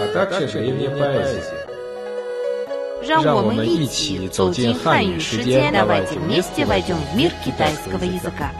а также древняя поэзия. 让我让我们们一一起起走走进进汉语汉语世世界界， давайте давайте вместе вместе войдем в мир китайского китайского языка.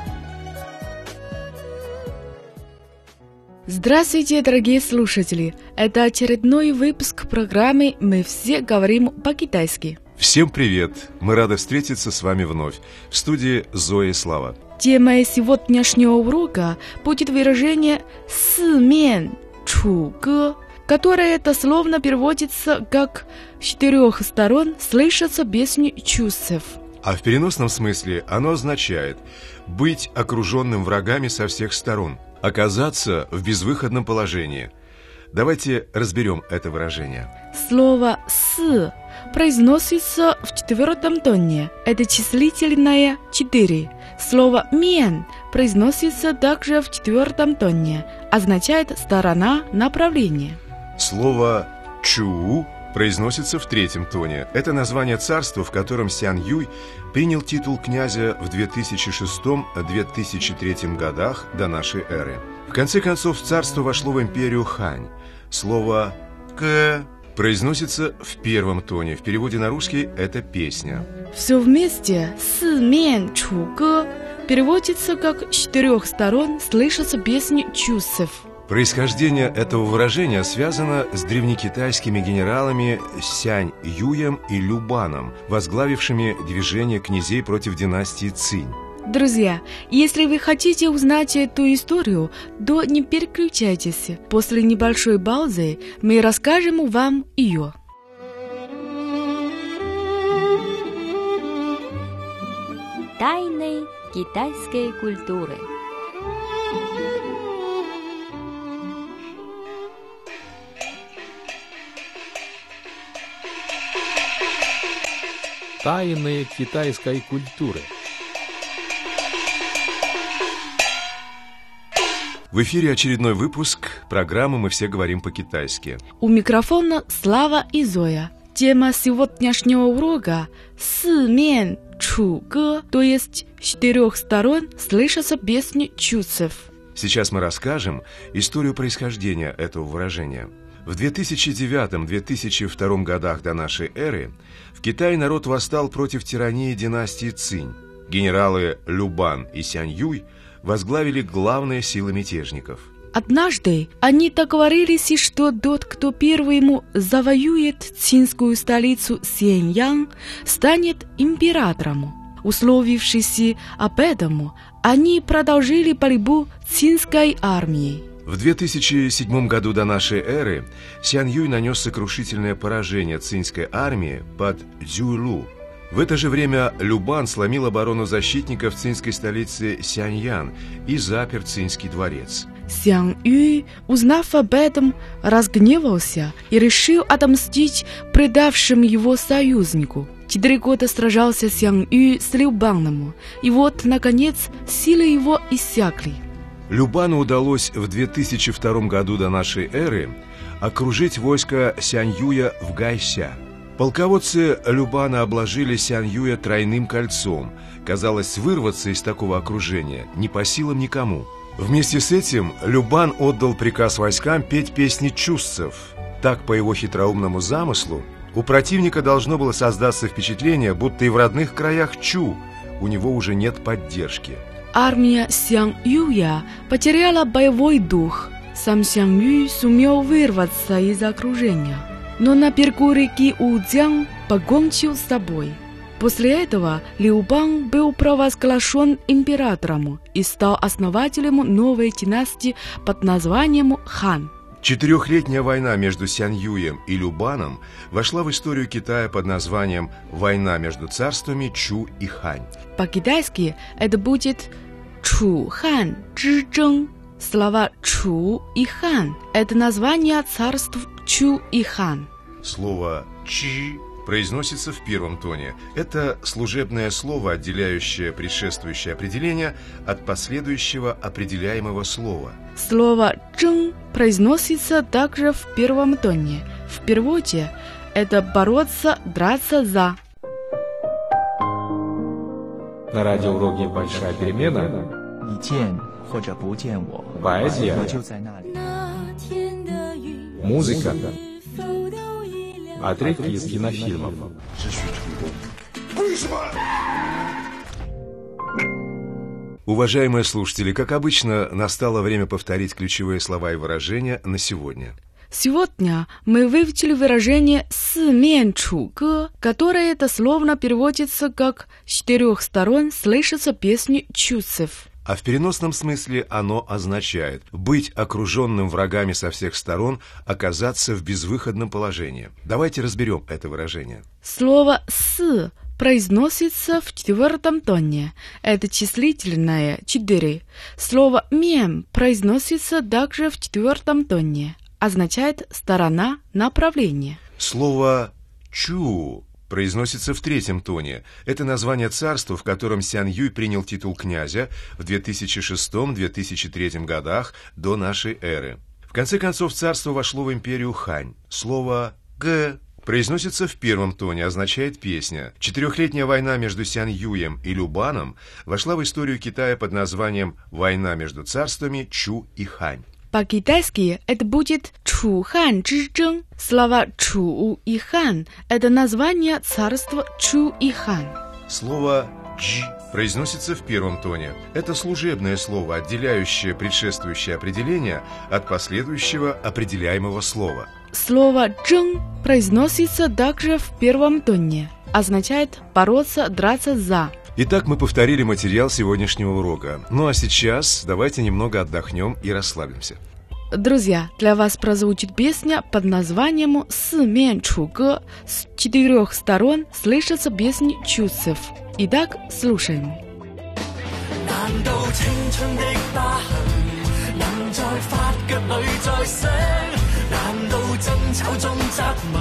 Здравствуйте, дорогие слушатели! Это очередной выпуск программы «Мы все говорим по-китайски». Всем привет! Мы рады встретиться с вами вновь. В студии Зоя и Слава. Темой сегодняшнего урока будет выражение «сымен чуге», которое дословно переводится как «с четырех сторон слышатся песни чувств». А в переносном смысле оно означает быть окруженным врагами со всех сторон, оказаться в безвыходном положении. Давайте разберем это выражение. Слово «с» произносится в четвертом тоне. Это числительное «четыре». Слово «мен» произносится также в четвертом тоне. Означает «сторона», «направление». Слово «чу» произносится в третьем тоне. Это название царства, в котором Сян Юй принял титул князя в 2006-2003 годах до нашей эры. В конце концов, царство вошло в империю Хань. Слово «к» произносится в первом тоне. В переводе на русский это песня. Все вместе «сымен чуге» переводится как «с четырех сторон слышатся песни чувств». Происхождение этого выражения связано с древнекитайскими генералами Сянь Юем и Любаном, возглавившими движение князей против династии Цинь. Друзья, если вы хотите узнать эту историю, то не переключайтесь. После небольшой паузы мы расскажем вам ее. Тайны китайской культуры. Тайны китайской культуры. В эфире очередной выпуск программы «Мы все говорим по-китайски». У микрофона Слава и Зоя. Тема сегодняшнего урока – «сымен чуге», то есть с четырех сторон слышатся песни чувств. Сейчас мы расскажем историю происхождения этого выражения. В 2009-2002 годах до нашей эры в Китае народ восстал против тирании династии Цинь. Генералы Любан и Сянь Юй возглавили главные силы мятежников. Однажды они договорились, что тот, кто первым завоюет цинскую столицу Сяньян, станет императором. Условившись об этом, они продолжили борьбу цинской армии. В 2007 году до нашей эры Сян Юй нанес сокрушительное поражение цинской армии под Дзюйлу. В это же время Любан сломил оборону защитников цинской столицы Сяньян и запер цинский дворец. Сян Юй, узнав об этом, разгневался и решил отомстить предавшим его союзнику. Четыре года сражался Сян Юй с Любаном, и вот, наконец, силы его иссякли. Любану удалось в 2002 году до нашей эры окружить войско Сянь Юя в Гайся. Полководцы Любана обложили Сянь Юя тройным кольцом. Казалось, вырваться из такого окружения не по силам никому. Вместе с этим Любан отдал приказ войскам петь песни чувств. Так, по его хитроумному замыслу, у противника должно было создаться впечатление, будто и в родных краях Чу у него уже нет поддержки. Армия Сян Юя потеряла боевой дух. Сам Сян Юй сумел вырваться из окружения, но на берегу реки Удзян покончил с собой. После этого Лиу Бан был провозглашен императором и стал основателем новой династии под названием Хан. Четырехлетняя война между Сян Юем и Любаном вошла в историю Китая под названием «Война между царствами Чу и Хань». По-китайски это будет Чу Хан Чжизheng. Слова Чу и Хан – это название царств Чу и Хан. Слово «чи» произносится в первом тоне. Это служебное слово, отделяющее предшествующее определение от последующего определяемого слова. Слово «чжэн» произносится также в первом тоне. В переводе это «бороться», «драться за». На радиоуроке «Большая перемена» поэзия, музыка, отрывки из кинофильмов. Уважаемые слушатели, как обычно, настало время повторить ключевые слова и выражения на сегодня – Сегодня мы выучили выражение «смен чуга», которое дословно переводится как «с четырех сторон слышатся песни чусев». А в переносном смысле оно означает быть окруженным врагами со всех сторон, оказаться в безвыходном положении. Давайте разберем это выражение. Слово «с» произносится в четвертом тоне. Это числительное «четыре». Слово «мем» произносится также в четвертом тоне. Означает «сторона», «направление». Слово «чу» произносится в третьем тоне. Это название царства, в котором Сян Юй принял титул князя в 2006-2003 годах до нашей эры. В конце концов, царство вошло в империю Хань. Слово «г» произносится в первом тоне, означает «песня». Четырехлетняя война между Сян Юем и Любаном вошла в историю Китая под названием «Война между царствами Чу и Хань». По-китайски это будет Чухан Чжэн. Слова Чу и Хан – это название царства Чу и Хан. Слово «дж» произносится в первом тоне. Это служебное слово, отделяющее предшествующее определение от последующего определяемого слова. Слово «джэн» произносится также в первом тоне. Означает бороться, драться за. Итак, мы повторили материал сегодняшнего урока. Ну а сейчас давайте немного отдохнем и расслабимся. Друзья, для вас прозвучит песня под названием «Сымен Чуга». С четырех сторон слышатся песни чувств. Итак, слушаем. 难道青春的疤痕能在发脚里再生？难道争吵中责问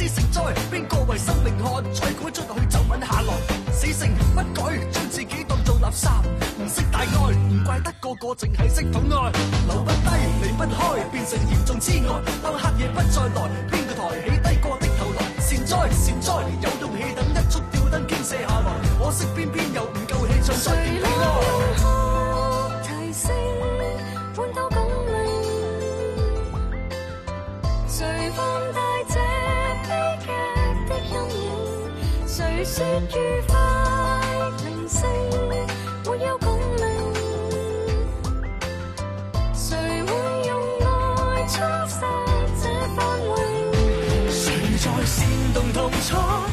到處相思成災，邊個為生命喝彩？估出去就穩下來。死性不改，將自己當做垃圾，唔識大愛，唔怪得個個淨係識討愛，留不低，離不開，變成嚴重痴呆。當黑夜不再來，邊個抬起低過的頭來？善哉善哉，有勇氣等一束吊燈傾瀉下來，可惜偏偏又唔夠氣唱出點愛。提升，換到更明。誰放大说愉快，人生没有共鸣。谁会用爱冲散这范围？谁在煽动同彩？